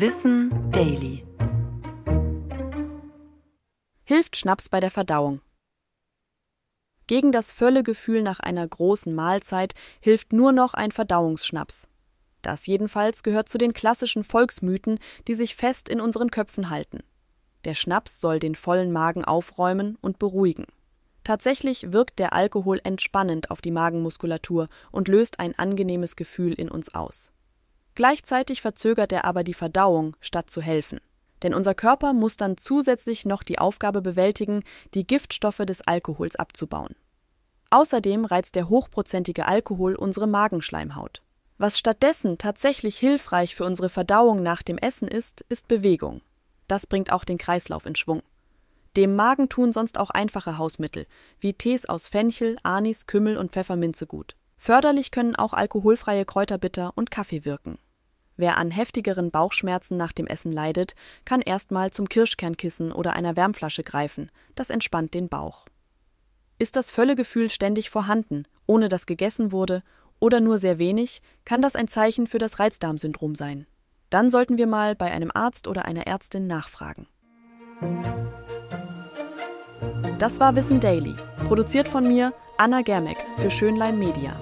Wissen Daily. Hilft Schnaps bei der Verdauung? Gegen das Völlegefühl nach einer großen Mahlzeit hilft nur noch ein Verdauungsschnaps. Das jedenfalls gehört zu den klassischen Volksmythen, die sich fest in unseren Köpfen halten. Der Schnaps soll den vollen Magen aufräumen und beruhigen. Tatsächlich wirkt der Alkohol entspannend auf die Magenmuskulatur und löst ein angenehmes Gefühl in uns aus. Gleichzeitig verzögert er aber die Verdauung, statt zu helfen. Denn unser Körper muss dann zusätzlich noch die Aufgabe bewältigen, die Giftstoffe des Alkohols abzubauen. Außerdem reizt der hochprozentige Alkohol unsere Magenschleimhaut. Was stattdessen tatsächlich hilfreich für unsere Verdauung nach dem Essen ist, ist Bewegung. Das bringt auch den Kreislauf in Schwung. Dem Magen tun sonst auch einfache Hausmittel, wie Tees aus Fenchel, Anis, Kümmel und Pfefferminze gut. Förderlich können auch alkoholfreie Kräuterbitter und Kaffee wirken. Wer an heftigeren Bauchschmerzen nach dem Essen leidet, kann erstmal zum Kirschkernkissen oder einer Wärmflasche greifen, das entspannt den Bauch. Ist das Völlegefühl ständig vorhanden, ohne dass gegessen wurde, oder nur sehr wenig, kann das ein Zeichen für das Reizdarmsyndrom sein. Dann sollten wir mal bei einem Arzt oder einer Ärztin nachfragen. Das war Wissen Daily, produziert von mir, Anna Germeck, für Schönlein Media.